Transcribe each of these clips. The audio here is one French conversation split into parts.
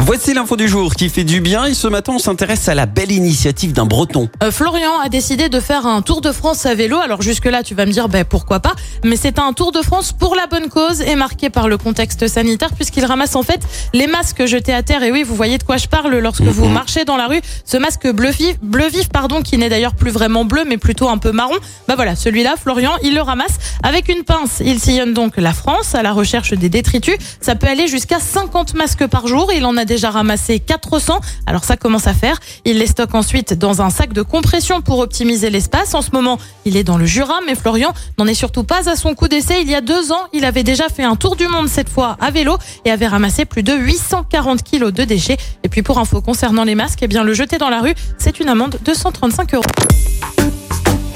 Voici l'info du jour qui fait du bien et ce matin on s'intéresse à la belle initiative d'un breton. Euh, Florian a décidé de faire un tour de France à vélo. Alors jusque-là, tu vas me dire, ben pourquoi pas Mais c'est un tour de France pour la bonne cause et marqué par le contexte sanitaire puisqu'il ramasse en fait les masques jetés à terre. Et oui, vous voyez de quoi je parle lorsque vous marchez dans la rue. Ce masque bleu vif, bleu vif pardon, qui n'est d'ailleurs plus vraiment bleu mais plutôt un peu marron. Bah voilà, celui-là, Florian, il le ramasse avec une pince. Il sillonne donc la France à la recherche des détritus. Ça peut aller jusqu'à 50 masques par jour. Il en a déjà ramassé 400. Alors ça commence à faire? Il les stocke ensuite dans un sac de compression pour optimiser l'espace. En ce moment, il est dans le Jura, mais Florian n'en est surtout pas à son coup d'essai. Il y a deux ans, il avait déjà fait un tour du monde cette fois à vélo et avait ramassé plus de 840 kilos de déchets. Et puis pour info concernant les masques, eh bien le jeter dans la rue, c'est une amende de 135 euros.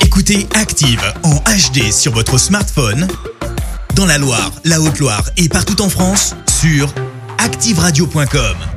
Écoutez Active en HD sur votre smartphone, dans la Loire, la Haute-Loire et partout en France, sur activeradio.com.